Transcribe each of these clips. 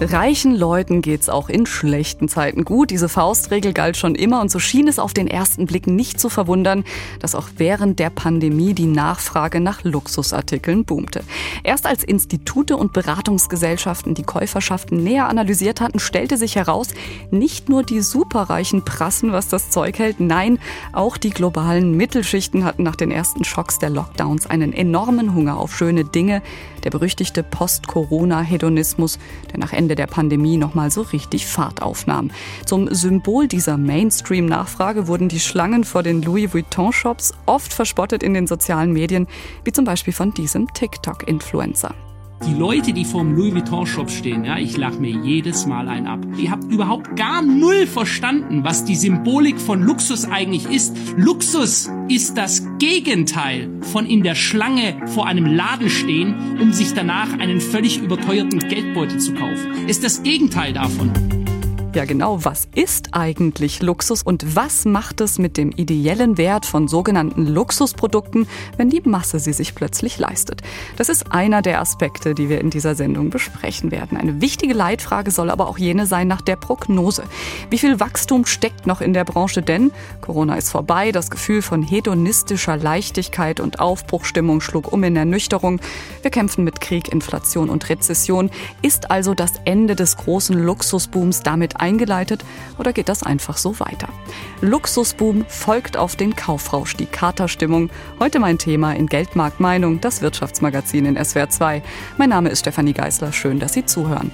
Reichen Leuten geht's auch in schlechten Zeiten gut. Diese Faustregel galt schon immer und so schien es auf den ersten Blick nicht zu verwundern, dass auch während der Pandemie die Nachfrage nach Luxusartikeln boomte. Erst als Institute und Beratungsgesellschaften die Käuferschaften näher analysiert hatten, stellte sich heraus, nicht nur die Superreichen prassen, was das Zeug hält, nein, auch die globalen Mittelschichten hatten nach den ersten Schocks der Lockdowns einen enormen Hunger auf schöne Dinge, der berüchtigte Post-Corona-Hedonismus, der nach Ende der Pandemie nochmal so richtig Fahrt aufnahm. Zum Symbol dieser Mainstream-Nachfrage wurden die Schlangen vor den Louis Vuitton-Shops oft verspottet in den sozialen Medien, wie zum Beispiel von diesem TikTok-Influencer. Die Leute, die vor dem Louis Vuitton Shop stehen, ja, ich lache mir jedes Mal ein ab. Ihr habt überhaupt gar null verstanden, was die Symbolik von Luxus eigentlich ist. Luxus ist das Gegenteil von in der Schlange vor einem Laden stehen, um sich danach einen völlig überteuerten Geldbeutel zu kaufen. Ist das Gegenteil davon. Ja genau, was ist eigentlich Luxus und was macht es mit dem ideellen Wert von sogenannten Luxusprodukten, wenn die Masse sie sich plötzlich leistet? Das ist einer der Aspekte, die wir in dieser Sendung besprechen werden. Eine wichtige Leitfrage soll aber auch jene sein nach der Prognose. Wie viel Wachstum steckt noch in der Branche? Denn Corona ist vorbei, das Gefühl von hedonistischer Leichtigkeit und Aufbruchstimmung schlug um in Ernüchterung. Wir kämpfen mit Krieg, Inflation und Rezession. Ist also das Ende des großen Luxusbooms damit eingeleitet oder geht das einfach so weiter? Luxusboom folgt auf den Kaufrausch, die Katerstimmung. Heute mein Thema in Geldmarkt Meinung, das Wirtschaftsmagazin in SWR 2. Mein Name ist Stefanie Geisler, schön, dass Sie zuhören.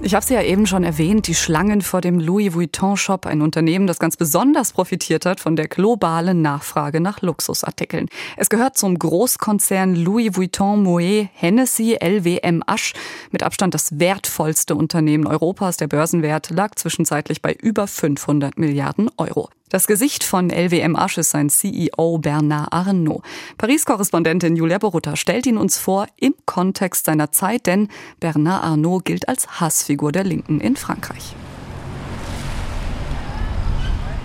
Ich habe es ja eben schon erwähnt, die Schlangen vor dem Louis Vuitton Shop, ein Unternehmen, das ganz besonders profitiert hat von der globalen Nachfrage nach Luxusartikeln. Es gehört zum Großkonzern Louis Vuitton Moet Hennessy LWM Asch, mit Abstand das wertvollste Unternehmen Europas. Der Börsenwert lag zwischenzeitlich bei über 500 Milliarden Euro. Das Gesicht von LWM Asch ist sein CEO Bernard Arnault. Paris-Korrespondentin Julia Borutta stellt ihn uns vor im Kontext seiner Zeit, denn Bernard Arnault gilt als Hassfigur der Linken in Frankreich.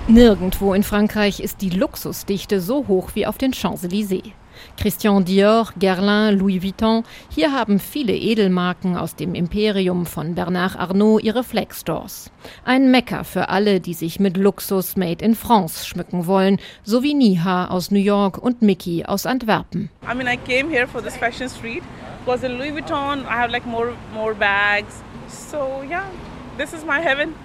Nirgendwo in Frankreich ist die Luxusdichte so hoch wie auf den Champs-Élysées. Christian Dior, Guerlain, Louis Vuitton, hier haben viele Edelmarken aus dem Imperium von Bernard Arnault ihre Flex-Stores. Ein Mecker für alle, die sich mit Luxus made in France schmücken wollen, so wie Niha aus New York und Mickey aus Antwerpen. I mean, I came here for this fashion street because in Louis Vuitton I have like more more bags. So yeah, this is my heaven.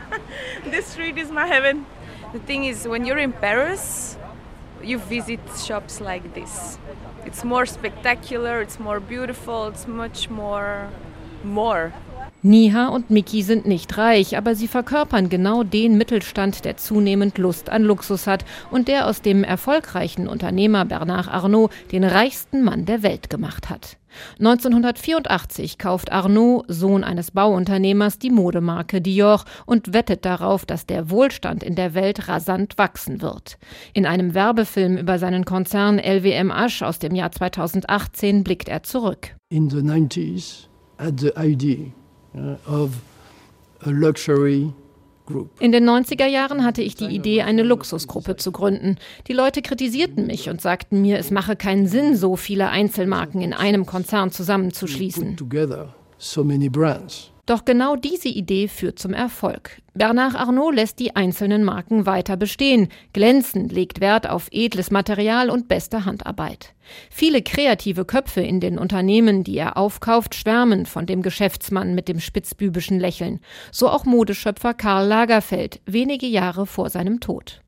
this street is my heaven. The thing is, when you're in Paris, you visit shops like this. It's more spectacular, it's more beautiful, it's much more more. Niha und Miki sind nicht reich, aber sie verkörpern genau den Mittelstand, der zunehmend Lust an Luxus hat und der aus dem erfolgreichen Unternehmer Bernard Arnault den reichsten Mann der Welt gemacht hat. 1984 kauft Arnault, Sohn eines Bauunternehmers, die Modemarke Dior und wettet darauf, dass der Wohlstand in der Welt rasant wachsen wird. In einem Werbefilm über seinen Konzern LWM Asch aus dem Jahr 2018 blickt er zurück. In the 90s, at the idea of a luxury in den 90er Jahren hatte ich die Idee, eine Luxusgruppe zu gründen. Die Leute kritisierten mich und sagten mir, es mache keinen Sinn, so viele Einzelmarken in einem Konzern zusammenzuschließen. Doch genau diese Idee führt zum Erfolg. Bernard Arnault lässt die einzelnen Marken weiter bestehen. Glänzend legt Wert auf edles Material und beste Handarbeit. Viele kreative Köpfe in den Unternehmen, die er aufkauft, schwärmen von dem Geschäftsmann mit dem spitzbübischen Lächeln. So auch Modeschöpfer Karl Lagerfeld, wenige Jahre vor seinem Tod.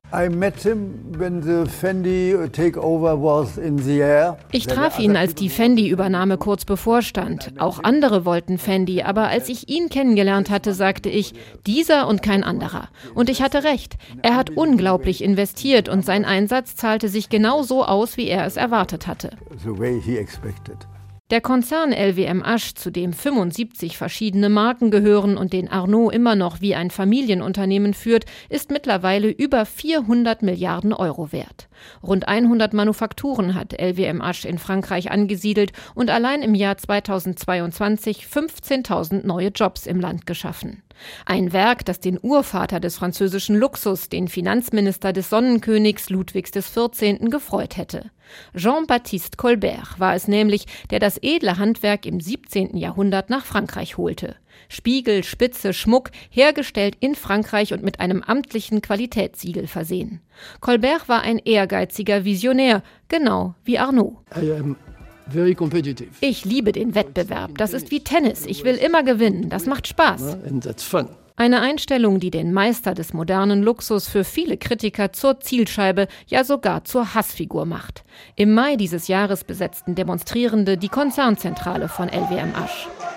Ich traf ihn, als die Fendi-Übernahme kurz bevorstand. Auch andere wollten Fendi, aber als ich ihn kennengelernt hatte, sagte ich, dieser und kein anderer. Und ich hatte recht. Er hat unglaublich investiert und sein Einsatz zahlte sich genau so aus, wie er es erwartet hatte. Der Konzern LWM Asch, zu dem 75 verschiedene Marken gehören und den Arnaud immer noch wie ein Familienunternehmen führt, ist mittlerweile über 400 Milliarden Euro wert. Rund 100 Manufakturen hat LWMH in Frankreich angesiedelt und allein im Jahr 2022 15.000 neue Jobs im Land geschaffen. Ein Werk, das den Urvater des französischen Luxus, den Finanzminister des Sonnenkönigs Ludwigs XIV. gefreut hätte. Jean-Baptiste Colbert war es nämlich, der das edle Handwerk im 17. Jahrhundert nach Frankreich holte. Spiegel, Spitze, Schmuck, hergestellt in Frankreich und mit einem amtlichen Qualitätssiegel versehen. Colbert war ein ehrgeiziger Visionär, genau wie Arnaud. Ich liebe den Wettbewerb. Das ist wie Tennis. Ich will immer gewinnen. Das macht Spaß. Eine Einstellung, die den Meister des modernen Luxus für viele Kritiker zur Zielscheibe, ja sogar zur Hassfigur macht. Im Mai dieses Jahres besetzten Demonstrierende die Konzernzentrale von LWM LVMH,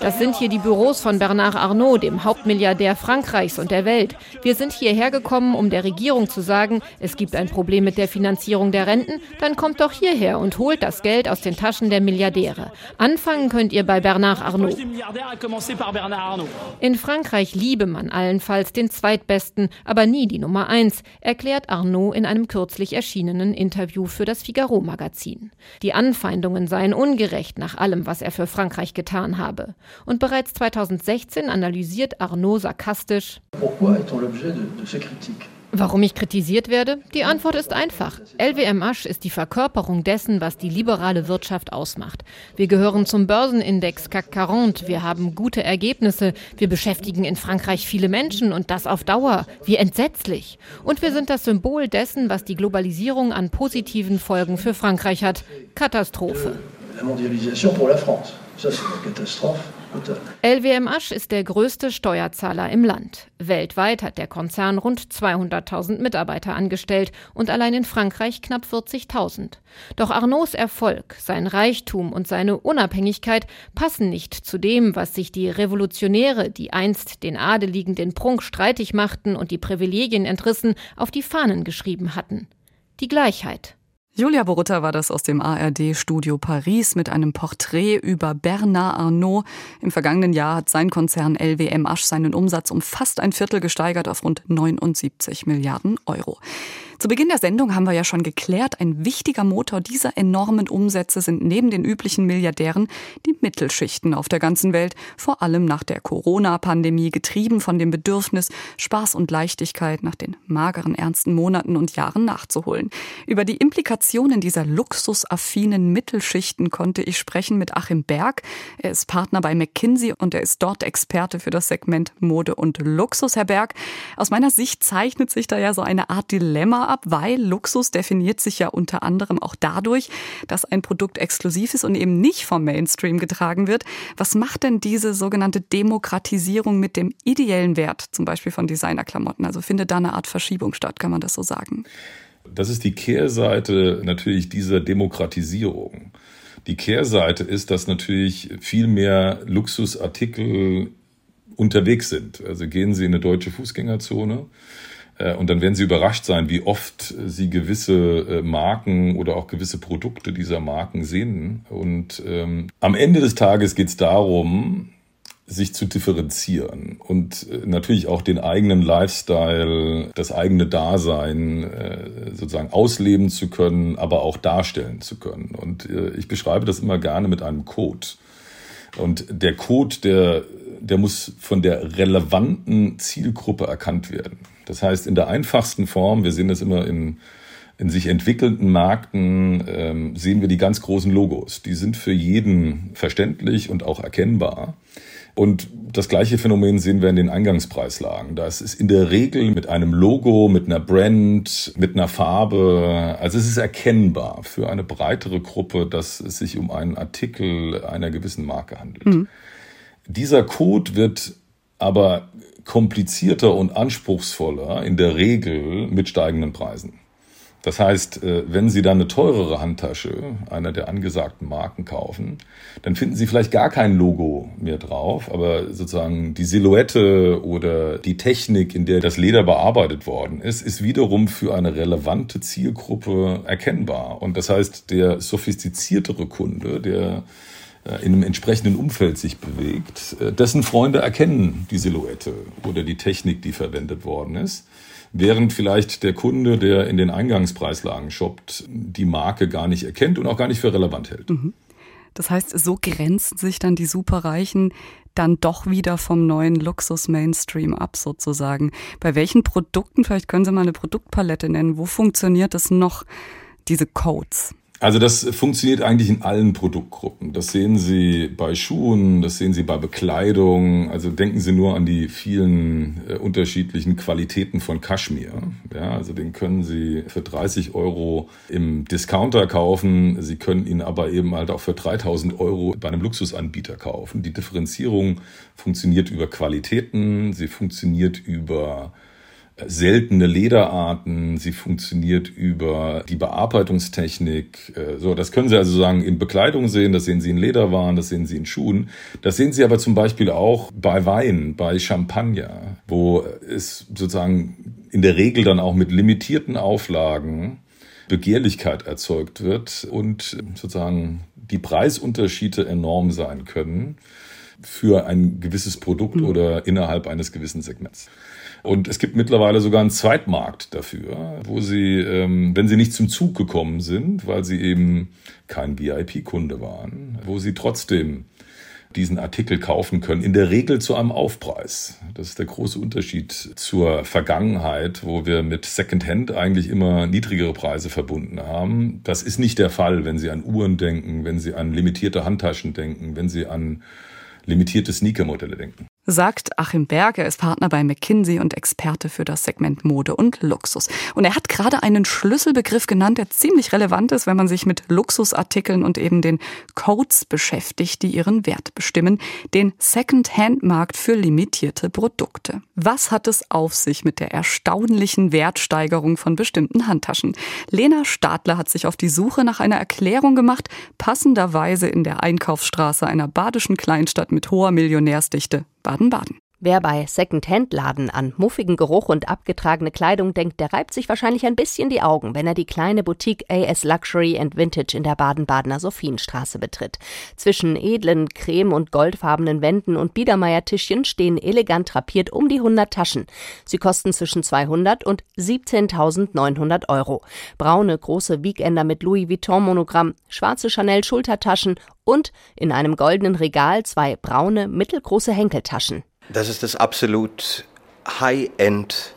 Das sind hier die Büros von Bernard Arnault, dem Hauptmilliardär Frankreichs und der Welt. Wir sind hierher gekommen, um der Regierung zu sagen, es gibt ein Problem mit der Finanzierung der Renten, dann kommt doch hierher und holt das Geld aus den Taschen der Milliardäre. Anfangen könnt ihr bei Bernard Arnault. In Frankreich liebe man allenfalls den zweitbesten, aber nie die Nummer eins, erklärt Arnault in einem kürzlich erschienenen Interview. Interview für das Figaro-Magazin. Die Anfeindungen seien ungerecht nach allem, was er für Frankreich getan habe. Und bereits 2016 analysiert Arnaud sarkastisch. Pourquoi est-on l'objet de, de ces critiques? Warum ich kritisiert werde? Die Antwort ist einfach. LWM Asch ist die Verkörperung dessen, was die liberale Wirtschaft ausmacht. Wir gehören zum Börsenindex CAC 40. Wir haben gute Ergebnisse. Wir beschäftigen in Frankreich viele Menschen und das auf Dauer. Wie entsetzlich. Und wir sind das Symbol dessen, was die Globalisierung an positiven Folgen für Frankreich hat. Katastrophe. La mondialisation pour la France. Ça, c'est une catastrophe. LWM ist der größte Steuerzahler im Land. Weltweit hat der Konzern rund 200.000 Mitarbeiter angestellt und allein in Frankreich knapp 40.000. Doch Arnauds Erfolg, sein Reichtum und seine Unabhängigkeit passen nicht zu dem, was sich die Revolutionäre, die einst den Adeligen den Prunk streitig machten und die Privilegien entrissen, auf die Fahnen geschrieben hatten. Die Gleichheit. Julia Borutta war das aus dem ARD-Studio Paris mit einem Porträt über Bernard Arnault. Im vergangenen Jahr hat sein Konzern LWM seinen Umsatz um fast ein Viertel gesteigert auf rund 79 Milliarden Euro. Zu Beginn der Sendung haben wir ja schon geklärt, ein wichtiger Motor dieser enormen Umsätze sind neben den üblichen Milliardären die Mittelschichten auf der ganzen Welt, vor allem nach der Corona-Pandemie, getrieben von dem Bedürfnis, Spaß und Leichtigkeit nach den mageren, ernsten Monaten und Jahren nachzuholen. Über die Implikationen dieser luxusaffinen Mittelschichten konnte ich sprechen mit Achim Berg. Er ist Partner bei McKinsey und er ist dort Experte für das Segment Mode und Luxus. Herr Berg, aus meiner Sicht zeichnet sich da ja so eine Art Dilemma ab, weil Luxus definiert sich ja unter anderem auch dadurch, dass ein Produkt exklusiv ist und eben nicht vom Mainstream getragen wird. Was macht denn diese sogenannte Demokratisierung mit dem ideellen Wert, zum Beispiel von Designerklamotten? Also findet da eine Art Verschiebung statt, kann man das so sagen? Das ist die Kehrseite natürlich dieser Demokratisierung. Die Kehrseite ist, dass natürlich viel mehr Luxusartikel unterwegs sind. Also gehen Sie in eine deutsche Fußgängerzone, und dann werden Sie überrascht sein, wie oft Sie gewisse äh, Marken oder auch gewisse Produkte dieser Marken sehen. Und ähm, am Ende des Tages geht es darum, sich zu differenzieren und äh, natürlich auch den eigenen Lifestyle, das eigene Dasein sozusagen ausleben zu können, aber auch darstellen zu können. Und ich beschreibe das immer gerne mit einem Code. Und der Code, der, der muss von der relevanten Zielgruppe erkannt werden. Das heißt, in der einfachsten Form, wir sehen das immer in, in sich entwickelnden Märkten, ähm, sehen wir die ganz großen Logos. Die sind für jeden verständlich und auch erkennbar. Und das gleiche Phänomen sehen wir in den Eingangspreislagen. Da ist es in der Regel mit einem Logo, mit einer Brand, mit einer Farbe. Also es ist erkennbar für eine breitere Gruppe, dass es sich um einen Artikel einer gewissen Marke handelt. Mhm. Dieser Code wird aber komplizierter und anspruchsvoller in der Regel mit steigenden Preisen. Das heißt, äh, wenn Sie dann eine teurere Handtasche einer der angesagten Marken kaufen, dann finden Sie vielleicht gar kein Logo mehr drauf, aber sozusagen die Silhouette oder die Technik, in der das Leder bearbeitet worden ist, ist wiederum für eine relevante Zielgruppe erkennbar. Und das heißt, der sophistiziertere Kunde, der in einem entsprechenden Umfeld sich bewegt, äh, dessen Freunde erkennen die Silhouette oder die Technik, die verwendet worden ist. Während vielleicht der Kunde, der in den Eingangspreislagen shoppt, die Marke gar nicht erkennt und auch gar nicht für relevant hält. Mhm. Das heißt, so grenzen sich dann die Superreichen dann doch wieder vom neuen Luxus-Mainstream ab, sozusagen. Bei welchen Produkten, vielleicht können Sie mal eine Produktpalette nennen, wo funktioniert das noch, diese Codes? Also das funktioniert eigentlich in allen Produktgruppen. Das sehen Sie bei Schuhen, das sehen Sie bei Bekleidung. Also denken Sie nur an die vielen äh, unterschiedlichen Qualitäten von Kaschmir. Ja, also den können Sie für 30 Euro im Discounter kaufen. Sie können ihn aber eben halt auch für 3000 Euro bei einem Luxusanbieter kaufen. Die Differenzierung funktioniert über Qualitäten, sie funktioniert über seltene Lederarten, sie funktioniert über die Bearbeitungstechnik. Äh, so, das können Sie also sagen in Bekleidung sehen, das sehen Sie in Lederwaren, das sehen Sie in Schuhen. Das sehen Sie aber zum Beispiel auch bei Wein, bei Champagner, wo es sozusagen in der Regel dann auch mit limitierten Auflagen Begehrlichkeit erzeugt wird und sozusagen die Preisunterschiede enorm sein können für ein gewisses Produkt mhm. oder innerhalb eines gewissen Segments. Und es gibt mittlerweile sogar einen Zweitmarkt dafür, wo sie, ähm, wenn sie nicht zum Zug gekommen sind, weil sie eben kein VIP-Kunde waren, wo sie trotzdem diesen Artikel kaufen können, in der Regel zu einem Aufpreis. Das ist der große Unterschied zur Vergangenheit, wo wir mit Secondhand eigentlich immer niedrigere Preise verbunden haben. Das ist nicht der Fall, wenn Sie an Uhren denken, wenn Sie an limitierte Handtaschen denken, wenn Sie an limitierte Sneaker-Modelle denken sagt Achim Berg. Er ist Partner bei McKinsey und Experte für das Segment Mode und Luxus. Und er hat gerade einen Schlüsselbegriff genannt, der ziemlich relevant ist, wenn man sich mit Luxusartikeln und eben den Codes beschäftigt, die ihren Wert bestimmen, den Second-Hand-Markt für limitierte Produkte. Was hat es auf sich mit der erstaunlichen Wertsteigerung von bestimmten Handtaschen? Lena Stadler hat sich auf die Suche nach einer Erklärung gemacht, passenderweise in der Einkaufsstraße einer badischen Kleinstadt mit hoher Millionärsdichte Baden-Baden. Wer bei Second-Hand-Laden an muffigen Geruch und abgetragene Kleidung denkt, der reibt sich wahrscheinlich ein bisschen die Augen, wenn er die kleine Boutique AS Luxury and Vintage in der Baden-Badener Sophienstraße betritt. Zwischen edlen, creme- und goldfarbenen Wänden und Biedermeiertischchen stehen elegant drapiert um die 100 Taschen. Sie kosten zwischen 200 und 17.900 Euro. Braune, große Weekender mit Louis Vuitton-Monogramm, schwarze Chanel-Schultertaschen und in einem goldenen Regal zwei braune, mittelgroße Henkeltaschen. Das ist das absolut High-End,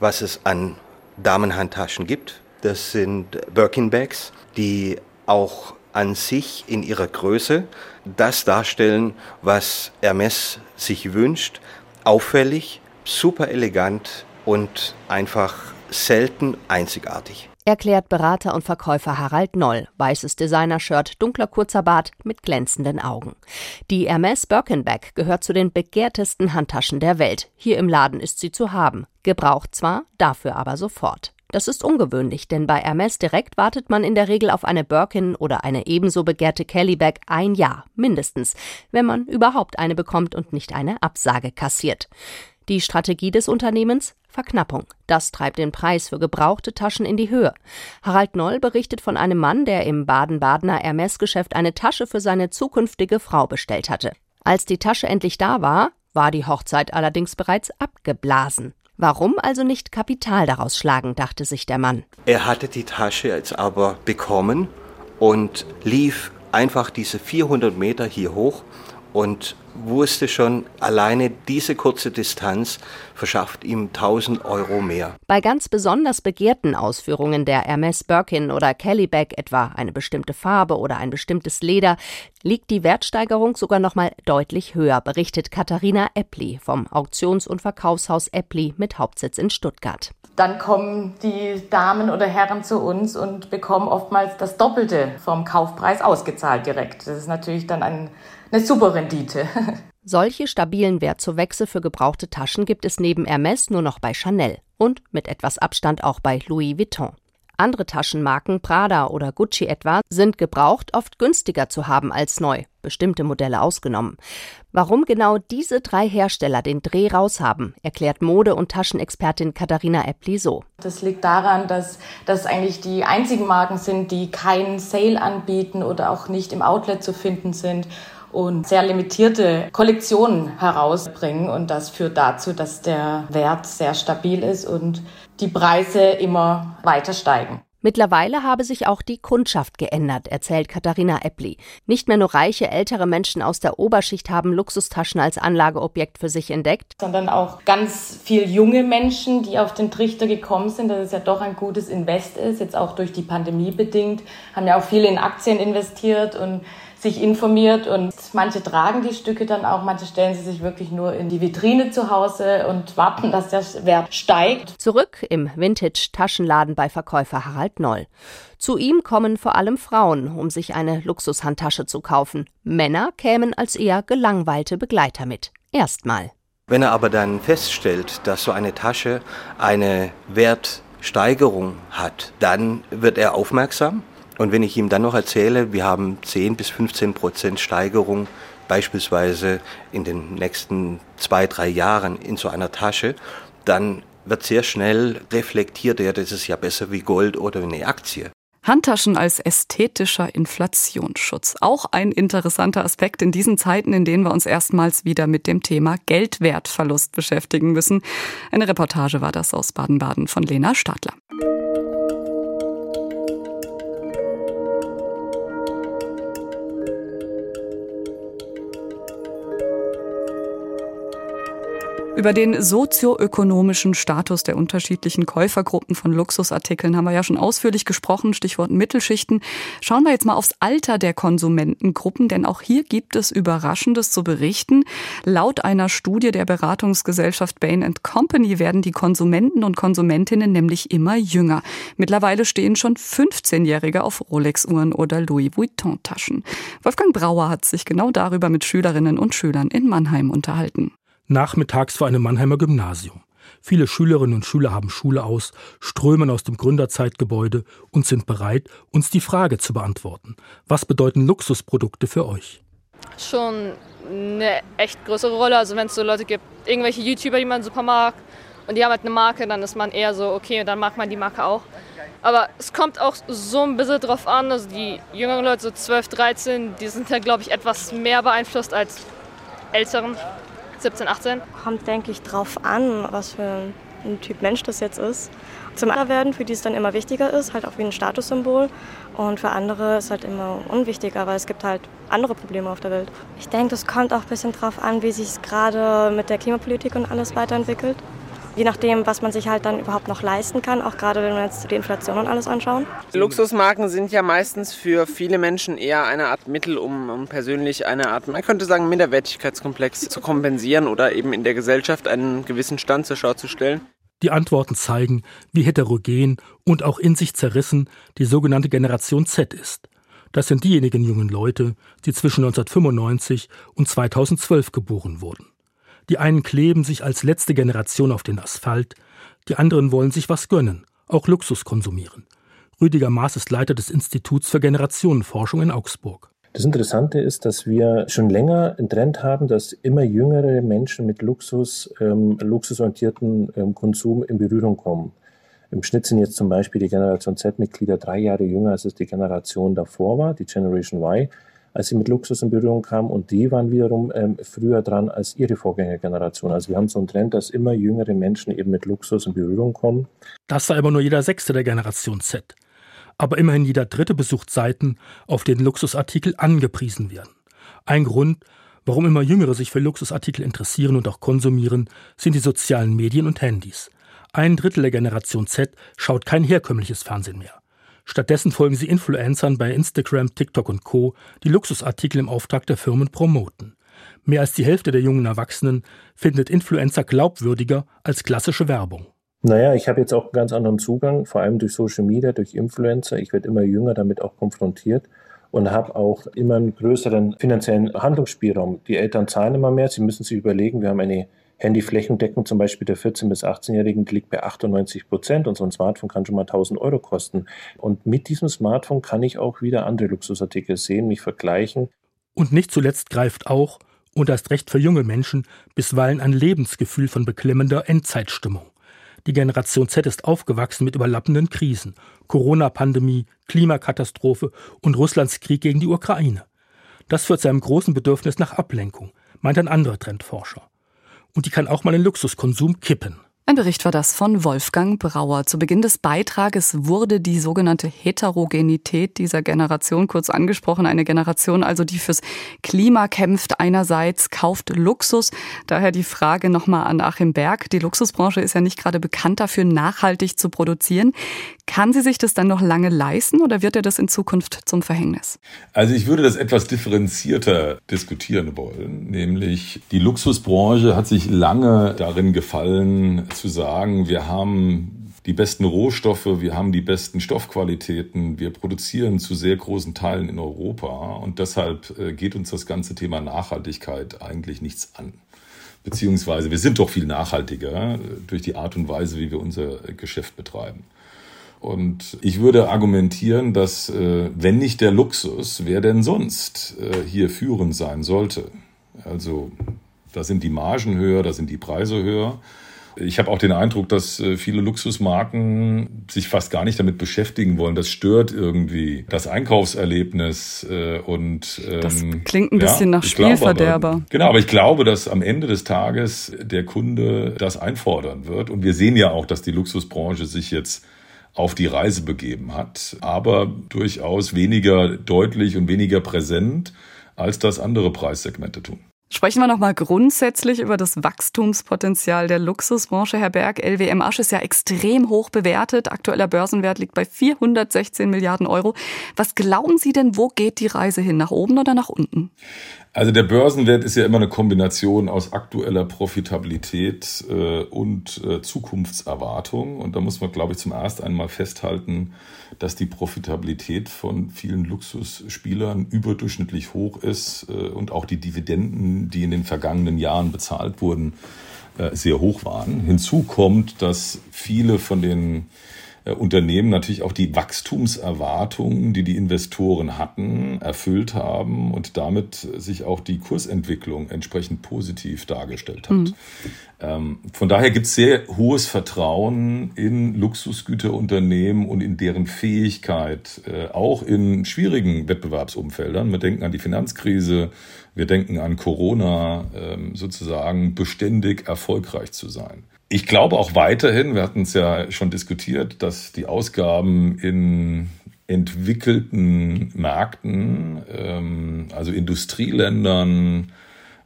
was es an Damenhandtaschen gibt. Das sind Birkin Bags, die auch an sich in ihrer Größe das darstellen, was Hermes sich wünscht. Auffällig, super elegant und einfach selten einzigartig erklärt Berater und Verkäufer Harald Noll. Weißes Designershirt, dunkler kurzer Bart mit glänzenden Augen. Die Hermes Birkenback gehört zu den begehrtesten Handtaschen der Welt. Hier im Laden ist sie zu haben. Gebraucht zwar, dafür aber sofort. Das ist ungewöhnlich, denn bei Hermes direkt wartet man in der Regel auf eine Birkin oder eine ebenso begehrte Kellybag ein Jahr, mindestens, wenn man überhaupt eine bekommt und nicht eine Absage kassiert. Die Strategie des Unternehmens Verknappung. Das treibt den Preis für gebrauchte Taschen in die Höhe. Harald Noll berichtet von einem Mann, der im Baden-Badener Hermes-Geschäft eine Tasche für seine zukünftige Frau bestellt hatte. Als die Tasche endlich da war, war die Hochzeit allerdings bereits abgeblasen. Warum also nicht Kapital daraus schlagen, dachte sich der Mann. Er hatte die Tasche jetzt aber bekommen und lief einfach diese 400 Meter hier hoch und wusste schon, alleine diese kurze Distanz verschafft ihm 1000 Euro mehr. Bei ganz besonders begehrten Ausführungen der Hermes Birkin oder Kellybag, etwa eine bestimmte Farbe oder ein bestimmtes Leder, liegt die Wertsteigerung sogar noch mal deutlich höher, berichtet Katharina Eppli vom Auktions- und Verkaufshaus Eppli mit Hauptsitz in Stuttgart. Dann kommen die Damen oder Herren zu uns und bekommen oftmals das Doppelte vom Kaufpreis ausgezahlt direkt. Das ist natürlich dann ein eine super Rendite. Solche stabilen Wertzuwächse für gebrauchte Taschen gibt es neben Hermes nur noch bei Chanel und mit etwas Abstand auch bei Louis Vuitton. Andere Taschenmarken, Prada oder Gucci etwa, sind gebraucht oft günstiger zu haben als neu, bestimmte Modelle ausgenommen. Warum genau diese drei Hersteller den Dreh raus haben, erklärt Mode- und Taschenexpertin Katharina Eppli so. Das liegt daran, dass das eigentlich die einzigen Marken sind, die keinen Sale anbieten oder auch nicht im Outlet zu finden sind und sehr limitierte Kollektionen herausbringen. Und das führt dazu, dass der Wert sehr stabil ist und die Preise immer weiter steigen. Mittlerweile habe sich auch die Kundschaft geändert, erzählt Katharina Eppli. Nicht mehr nur reiche ältere Menschen aus der Oberschicht haben Luxustaschen als Anlageobjekt für sich entdeckt, sondern auch ganz viel junge Menschen, die auf den Trichter gekommen sind, dass es ja doch ein gutes Invest ist, jetzt auch durch die Pandemie bedingt, haben ja auch viele in Aktien investiert und sich informiert und manche tragen die Stücke dann auch, manche stellen sie sich wirklich nur in die Vitrine zu Hause und warten, dass der Wert steigt. Zurück im Vintage-Taschenladen bei Verkäufer Harald Noll. Zu ihm kommen vor allem Frauen, um sich eine Luxushandtasche zu kaufen. Männer kämen als eher gelangweilte Begleiter mit. Erstmal. Wenn er aber dann feststellt, dass so eine Tasche eine Wertsteigerung hat, dann wird er aufmerksam und wenn ich ihm dann noch erzähle, wir haben 10 bis 15 Prozent Steigerung beispielsweise in den nächsten zwei, drei Jahren in so einer Tasche, dann wird sehr schnell reflektiert, ja, das ist ja besser wie Gold oder eine Aktie. Handtaschen als ästhetischer Inflationsschutz. Auch ein interessanter Aspekt in diesen Zeiten, in denen wir uns erstmals wieder mit dem Thema Geldwertverlust beschäftigen müssen. Eine Reportage war das aus Baden-Baden von Lena Stadler. Über den sozioökonomischen Status der unterschiedlichen Käufergruppen von Luxusartikeln haben wir ja schon ausführlich gesprochen, Stichwort Mittelschichten. Schauen wir jetzt mal aufs Alter der Konsumentengruppen, denn auch hier gibt es Überraschendes zu berichten. Laut einer Studie der Beratungsgesellschaft Bain Company werden die Konsumenten und Konsumentinnen nämlich immer jünger. Mittlerweile stehen schon 15-Jährige auf Rolex-Uhren oder Louis Vuitton-Taschen. Wolfgang Brauer hat sich genau darüber mit Schülerinnen und Schülern in Mannheim unterhalten nachmittags vor einem Mannheimer Gymnasium. Viele Schülerinnen und Schüler haben Schule aus, strömen aus dem Gründerzeitgebäude und sind bereit, uns die Frage zu beantworten. Was bedeuten Luxusprodukte für euch? Schon eine echt größere Rolle. Also wenn es so Leute gibt, irgendwelche YouTuber, die man super mag und die haben halt eine Marke, dann ist man eher so, okay, dann mag man die Marke auch. Aber es kommt auch so ein bisschen drauf an, also die jüngeren Leute, so 12, 13, die sind ja, glaube ich, etwas mehr beeinflusst als älteren. 17, 18? Kommt, denke ich, drauf an, was für ein Typ Mensch das jetzt ist. Zum werden, für die es dann immer wichtiger ist, halt auch wie ein Statussymbol. Und für andere ist halt immer unwichtiger, weil es gibt halt andere Probleme auf der Welt. Ich denke, das kommt auch ein bisschen drauf an, wie sich es gerade mit der Klimapolitik und alles weiterentwickelt je nachdem, was man sich halt dann überhaupt noch leisten kann, auch gerade wenn wir jetzt die Inflation und alles anschauen. Luxusmarken sind ja meistens für viele Menschen eher eine Art Mittel, um, um persönlich eine Art, man könnte sagen, Minderwertigkeitskomplex zu kompensieren oder eben in der Gesellschaft einen gewissen Stand zur Schau zu stellen. Die Antworten zeigen, wie heterogen und auch in sich zerrissen die sogenannte Generation Z ist. Das sind diejenigen jungen Leute, die zwischen 1995 und 2012 geboren wurden. Die einen kleben sich als letzte Generation auf den Asphalt, die anderen wollen sich was gönnen, auch Luxus konsumieren. Rüdiger Maas ist Leiter des Instituts für Generationenforschung in Augsburg. Das Interessante ist, dass wir schon länger einen Trend haben, dass immer jüngere Menschen mit Luxus, ähm, luxusorientierten ähm, Konsum in Berührung kommen. Im Schnitt sind jetzt zum Beispiel die Generation Z-Mitglieder drei Jahre jünger, als es die Generation davor war, die Generation Y als sie mit Luxus in Berührung kamen und die waren wiederum ähm, früher dran als ihre Vorgängergeneration. Also wir haben so einen Trend, dass immer jüngere Menschen eben mit Luxus in Berührung kommen. Das sei aber nur jeder Sechste der Generation Z. Aber immerhin jeder Dritte besucht Seiten, auf denen Luxusartikel angepriesen werden. Ein Grund, warum immer Jüngere sich für Luxusartikel interessieren und auch konsumieren, sind die sozialen Medien und Handys. Ein Drittel der Generation Z schaut kein herkömmliches Fernsehen mehr. Stattdessen folgen sie Influencern bei Instagram, TikTok und Co., die Luxusartikel im Auftrag der Firmen promoten. Mehr als die Hälfte der jungen Erwachsenen findet Influencer glaubwürdiger als klassische Werbung. Naja, ich habe jetzt auch einen ganz anderen Zugang, vor allem durch Social Media, durch Influencer. Ich werde immer jünger damit auch konfrontiert und habe auch immer einen größeren finanziellen Handlungsspielraum. Die Eltern zahlen immer mehr, sie müssen sich überlegen, wir haben eine Handyflächendeckung zum Beispiel der 14- bis 18-Jährigen liegt bei 98 Prozent und so ein Smartphone kann schon mal 1000 Euro kosten. Und mit diesem Smartphone kann ich auch wieder andere Luxusartikel sehen, mich vergleichen. Und nicht zuletzt greift auch, und erst recht für junge Menschen, bisweilen ein Lebensgefühl von beklemmender Endzeitstimmung. Die Generation Z ist aufgewachsen mit überlappenden Krisen, Corona-Pandemie, Klimakatastrophe und Russlands Krieg gegen die Ukraine. Das führt zu einem großen Bedürfnis nach Ablenkung, meint ein anderer Trendforscher. Und die kann auch mal in Luxuskonsum kippen. Ein Bericht war das von Wolfgang Brauer. Zu Beginn des Beitrages wurde die sogenannte Heterogenität dieser Generation kurz angesprochen. Eine Generation also, die fürs Klima kämpft einerseits, kauft Luxus. Daher die Frage nochmal an Achim Berg. Die Luxusbranche ist ja nicht gerade bekannt dafür, nachhaltig zu produzieren. Kann sie sich das dann noch lange leisten oder wird er das in Zukunft zum Verhängnis? Also ich würde das etwas differenzierter diskutieren wollen, nämlich die Luxusbranche hat sich lange darin gefallen zu sagen, wir haben die besten Rohstoffe, wir haben die besten Stoffqualitäten, wir produzieren zu sehr großen Teilen in Europa und deshalb äh, geht uns das ganze Thema Nachhaltigkeit eigentlich nichts an. Beziehungsweise wir sind doch viel nachhaltiger äh, durch die Art und Weise, wie wir unser Geschäft betreiben. Und ich würde argumentieren, dass äh, wenn nicht der Luxus, wer denn sonst äh, hier führend sein sollte? Also da sind die Margen höher, da sind die Preise höher. Ich habe auch den Eindruck, dass äh, viele Luxusmarken sich fast gar nicht damit beschäftigen wollen. Das stört irgendwie das Einkaufserlebnis äh, und ähm, das klingt ein bisschen ja, nach Spielverderber. Aber, genau, aber ich glaube, dass am Ende des Tages der Kunde das einfordern wird. Und wir sehen ja auch, dass die Luxusbranche sich jetzt auf die Reise begeben hat, aber durchaus weniger deutlich und weniger präsent, als das andere Preissegmente tun. Sprechen wir nochmal grundsätzlich über das Wachstumspotenzial der Luxusbranche. Herr Berg, LWM Asch ist ja extrem hoch bewertet. Aktueller Börsenwert liegt bei 416 Milliarden Euro. Was glauben Sie denn, wo geht die Reise hin? Nach oben oder nach unten? Also der Börsenwert ist ja immer eine Kombination aus aktueller Profitabilität äh, und äh, Zukunftserwartung. Und da muss man, glaube ich, zum ersten einmal festhalten, dass die Profitabilität von vielen Luxusspielern überdurchschnittlich hoch ist äh, und auch die Dividenden, die in den vergangenen Jahren bezahlt wurden, äh, sehr hoch waren. Hinzu kommt, dass viele von den Unternehmen natürlich auch die Wachstumserwartungen, die die Investoren hatten, erfüllt haben und damit sich auch die Kursentwicklung entsprechend positiv dargestellt hat. Mhm. Ähm, von daher gibt es sehr hohes Vertrauen in Luxusgüterunternehmen und in deren Fähigkeit, äh, auch in schwierigen Wettbewerbsumfeldern, wir denken an die Finanzkrise, wir denken an Corona, ähm, sozusagen beständig erfolgreich zu sein. Ich glaube auch weiterhin, wir hatten es ja schon diskutiert, dass die Ausgaben in entwickelten Märkten, ähm, also Industrieländern,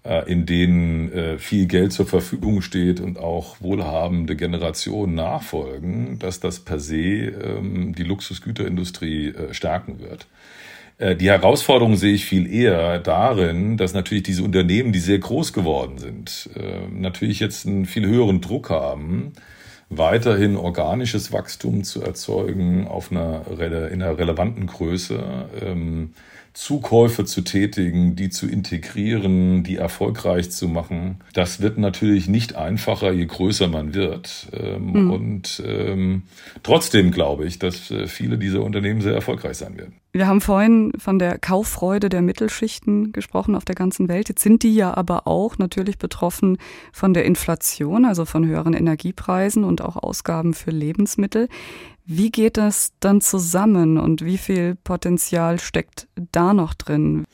äh, in denen äh, viel Geld zur Verfügung steht und auch wohlhabende Generationen nachfolgen, dass das per se ähm, die Luxusgüterindustrie äh, stärken wird. Äh, die Herausforderung sehe ich viel eher darin, dass natürlich diese Unternehmen, die sehr groß geworden sind, äh, natürlich jetzt einen viel höheren Druck haben, weiterhin organisches Wachstum zu erzeugen auf einer, in einer relevanten Größe, ähm, Zukäufe zu tätigen, die zu integrieren, die erfolgreich zu machen. Das wird natürlich nicht einfacher, je größer man wird. Mhm. Und ähm, trotzdem glaube ich, dass äh, viele dieser Unternehmen sehr erfolgreich sein werden. Wir haben vorhin von der Kauffreude der Mittelschichten gesprochen auf der ganzen Welt. Jetzt sind die ja aber auch natürlich betroffen von der Inflation, also von höheren Energiepreisen und auch Ausgaben für Lebensmittel. Wie geht das dann zusammen und wie viel Potenzial steckt da noch drin?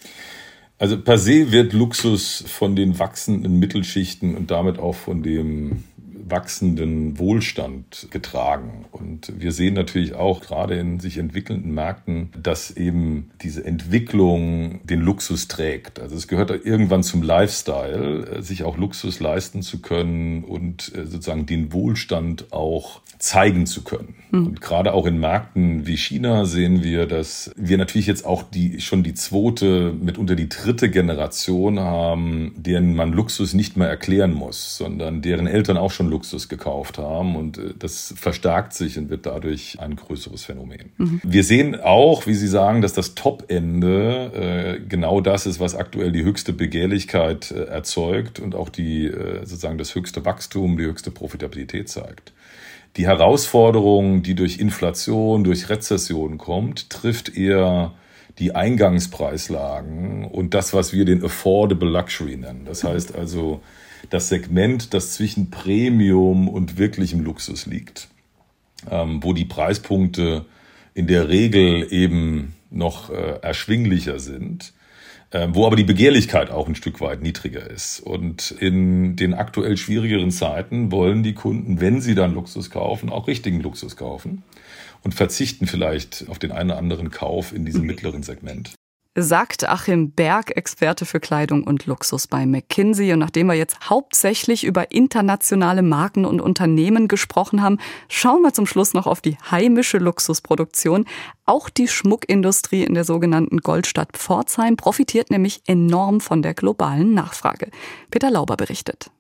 Also per se wird Luxus von den wachsenden Mittelschichten und damit auch von dem wachsenden Wohlstand getragen. Und wir sehen natürlich auch gerade in sich entwickelnden Märkten, dass eben diese Entwicklung den Luxus trägt. Also es gehört irgendwann zum Lifestyle, äh, sich auch Luxus leisten zu können und äh, sozusagen den Wohlstand auch zeigen zu können. Mhm. Und gerade auch in Märkten wie China sehen wir, dass wir natürlich jetzt auch die, schon die zweite, mitunter die dritte Generation haben, deren man Luxus nicht mehr erklären muss, sondern deren Eltern auch schon Luxus Luxus gekauft haben und äh, das verstärkt sich und wird dadurch ein größeres Phänomen. Mhm. Wir sehen auch, wie Sie sagen, dass das Top-Ende äh, genau das ist, was aktuell die höchste Begehrlichkeit äh, erzeugt und auch die äh, sozusagen das höchste Wachstum, die höchste Profitabilität zeigt. Die Herausforderung, die durch Inflation, durch Rezession kommt, trifft eher die Eingangspreislagen und das, was wir den Affordable Luxury nennen. Das heißt also das Segment, das zwischen Premium und wirklichem Luxus liegt, ähm, wo die Preispunkte in der Regel eben noch äh, erschwinglicher sind, äh, wo aber die Begehrlichkeit auch ein Stück weit niedriger ist. Und in den aktuell schwierigeren Zeiten wollen die Kunden, wenn sie dann Luxus kaufen, auch richtigen Luxus kaufen und verzichten vielleicht auf den einen oder anderen Kauf in diesem mittleren Segment sagt Achim Berg, Experte für Kleidung und Luxus bei McKinsey. Und nachdem wir jetzt hauptsächlich über internationale Marken und Unternehmen gesprochen haben, schauen wir zum Schluss noch auf die heimische Luxusproduktion. Auch die Schmuckindustrie in der sogenannten Goldstadt Pforzheim profitiert nämlich enorm von der globalen Nachfrage. Peter Lauber berichtet.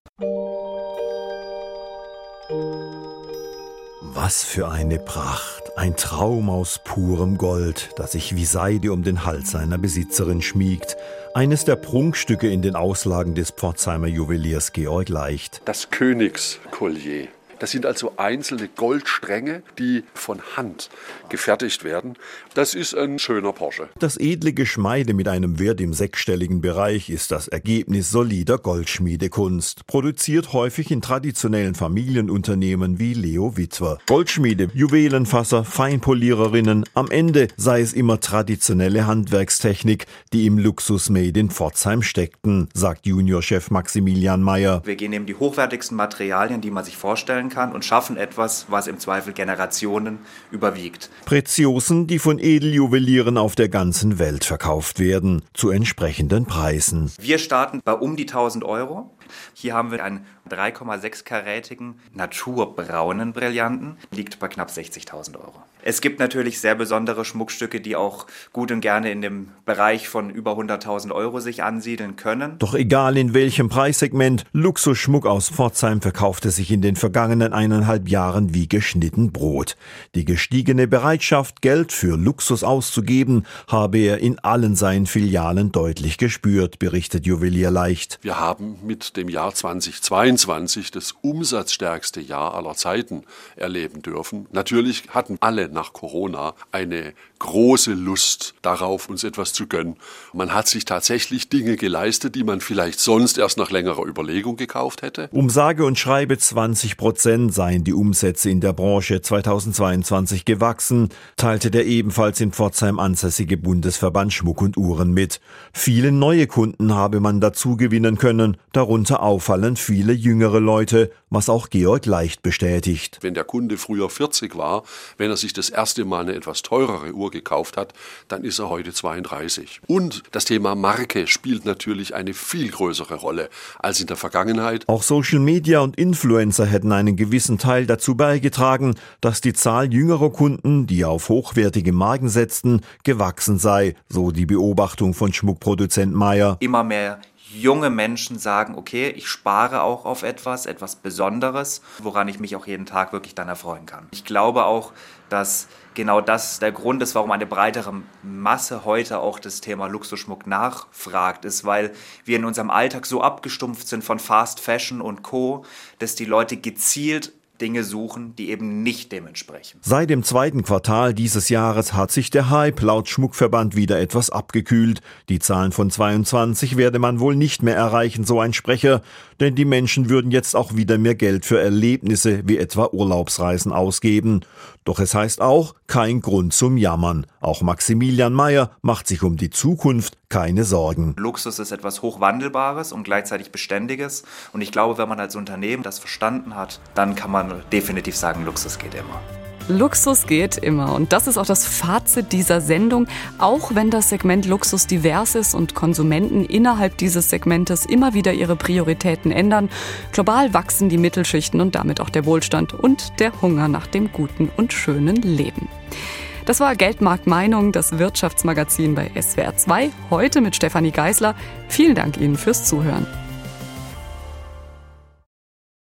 Was für eine Pracht, ein Traum aus purem Gold, das sich wie Seide um den Hals seiner Besitzerin schmiegt. Eines der Prunkstücke in den Auslagen des Pforzheimer Juweliers Georg Leicht. Das Königskollier. Das sind also einzelne Goldstränge, die von Hand gefertigt werden. Das ist ein schöner Porsche. Das edle Geschmeide mit einem Wert im sechsstelligen Bereich ist das Ergebnis solider Goldschmiedekunst, produziert häufig in traditionellen Familienunternehmen wie Leo Witwer. Goldschmiede, Juwelenfasser, Feinpoliererinnen, am Ende sei es immer traditionelle Handwerkstechnik, die im Luxus Made in Pforzheim steckten, sagt Juniorchef Maximilian Mayer. Wir gehen eben die hochwertigsten Materialien, die man sich vorstellen kann und schaffen etwas, was im Zweifel Generationen überwiegt. Preziosen, die von Edeljuwelieren auf der ganzen Welt verkauft werden, zu entsprechenden Preisen. Wir starten bei um die 1000 Euro. Hier haben wir einen 3,6-karätigen naturbraunen Brillanten, liegt bei knapp 60.000 Euro. Es gibt natürlich sehr besondere Schmuckstücke, die auch gut und gerne in dem Bereich von über 100.000 Euro sich ansiedeln können. Doch egal in welchem Preissegment, Luxusschmuck aus Pforzheim verkaufte sich in den vergangenen eineinhalb Jahren wie geschnitten Brot. Die gestiegene Bereitschaft, Geld für Luxus auszugeben, habe er in allen seinen Filialen deutlich gespürt, berichtet Juwelier Leicht. Wir haben mit dem Jahr 2022 das umsatzstärkste Jahr aller Zeiten erleben dürfen. Natürlich hatten alle nach Corona eine große Lust darauf, uns etwas zu gönnen. Man hat sich tatsächlich Dinge geleistet, die man vielleicht sonst erst nach längerer Überlegung gekauft hätte. Um sage und schreibe 20 Prozent seien die Umsätze in der Branche 2022 gewachsen, teilte der ebenfalls in Pforzheim ansässige Bundesverband Schmuck und Uhren mit. Viele neue Kunden habe man dazu gewinnen können, darunter auffallend viele jüngere Leute, was auch Georg Leicht bestätigt. Wenn der Kunde früher 40 war, wenn er sich das erste Mal eine etwas teurere Uhr gekauft hat, dann ist er heute 32. Und das Thema Marke spielt natürlich eine viel größere Rolle als in der Vergangenheit. Auch Social Media und Influencer hätten einen gewissen Teil dazu beigetragen, dass die Zahl jüngerer Kunden, die auf hochwertige Marken setzten, gewachsen sei, so die Beobachtung von Schmuckproduzent Meyer. Immer mehr junge Menschen sagen, okay, ich spare auch auf etwas, etwas Besonderes, woran ich mich auch jeden Tag wirklich dann erfreuen kann. Ich glaube auch, dass genau das der Grund ist, warum eine breitere Masse heute auch das Thema Luxusschmuck nachfragt, ist, weil wir in unserem Alltag so abgestumpft sind von Fast Fashion und Co., dass die Leute gezielt Dinge suchen, die eben nicht dementsprechend. Seit dem zweiten Quartal dieses Jahres hat sich der Hype laut Schmuckverband wieder etwas abgekühlt. Die Zahlen von 22 werde man wohl nicht mehr erreichen, so ein Sprecher, denn die Menschen würden jetzt auch wieder mehr Geld für Erlebnisse wie etwa Urlaubsreisen ausgeben. Doch es heißt auch, kein Grund zum Jammern. Auch Maximilian Mayer macht sich um die Zukunft keine Sorgen. Luxus ist etwas Hochwandelbares und gleichzeitig Beständiges. Und ich glaube, wenn man als Unternehmen das verstanden hat, dann kann man definitiv sagen, Luxus geht immer. Luxus geht immer. Und das ist auch das Fazit dieser Sendung. Auch wenn das Segment Luxus divers ist und Konsumenten innerhalb dieses Segmentes immer wieder ihre Prioritäten ändern, global wachsen die Mittelschichten und damit auch der Wohlstand und der Hunger nach dem guten und schönen Leben. Das war Geldmarkt Meinung, das Wirtschaftsmagazin bei SWR 2. Heute mit Stefanie Geisler. Vielen Dank Ihnen fürs Zuhören.